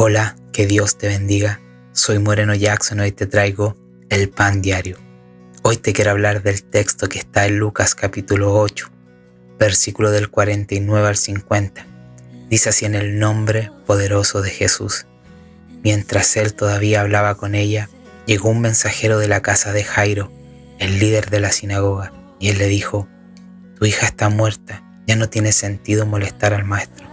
Hola, que Dios te bendiga. Soy Moreno Jackson y hoy te traigo el pan diario. Hoy te quiero hablar del texto que está en Lucas capítulo 8, versículo del 49 al 50. Dice así en el nombre poderoso de Jesús. Mientras él todavía hablaba con ella, llegó un mensajero de la casa de Jairo, el líder de la sinagoga, y él le dijo, Tu hija está muerta, ya no tiene sentido molestar al maestro.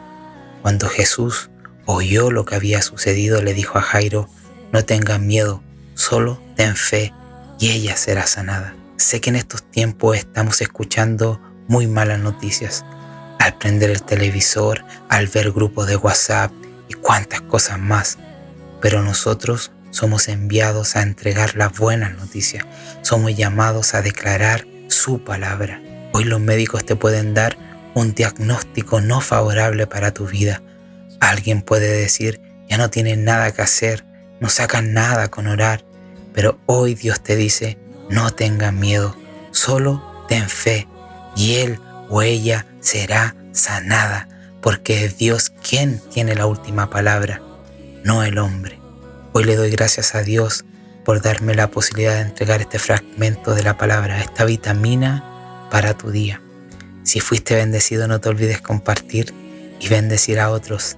Cuando Jesús oyó lo que había sucedido, le dijo a Jairo, no tengas miedo, solo ten fe y ella será sanada. Sé que en estos tiempos estamos escuchando muy malas noticias. Al prender el televisor, al ver grupos de WhatsApp y cuantas cosas más. Pero nosotros somos enviados a entregar las buenas noticias. Somos llamados a declarar su palabra. Hoy los médicos te pueden dar un diagnóstico no favorable para tu vida Alguien puede decir, ya no tienes nada que hacer, no sacan nada con orar, pero hoy Dios te dice, no tengas miedo, solo ten fe y Él o ella será sanada, porque es Dios quien tiene la última palabra, no el hombre. Hoy le doy gracias a Dios por darme la posibilidad de entregar este fragmento de la palabra, esta vitamina para tu día. Si fuiste bendecido no te olvides compartir y bendecir a otros.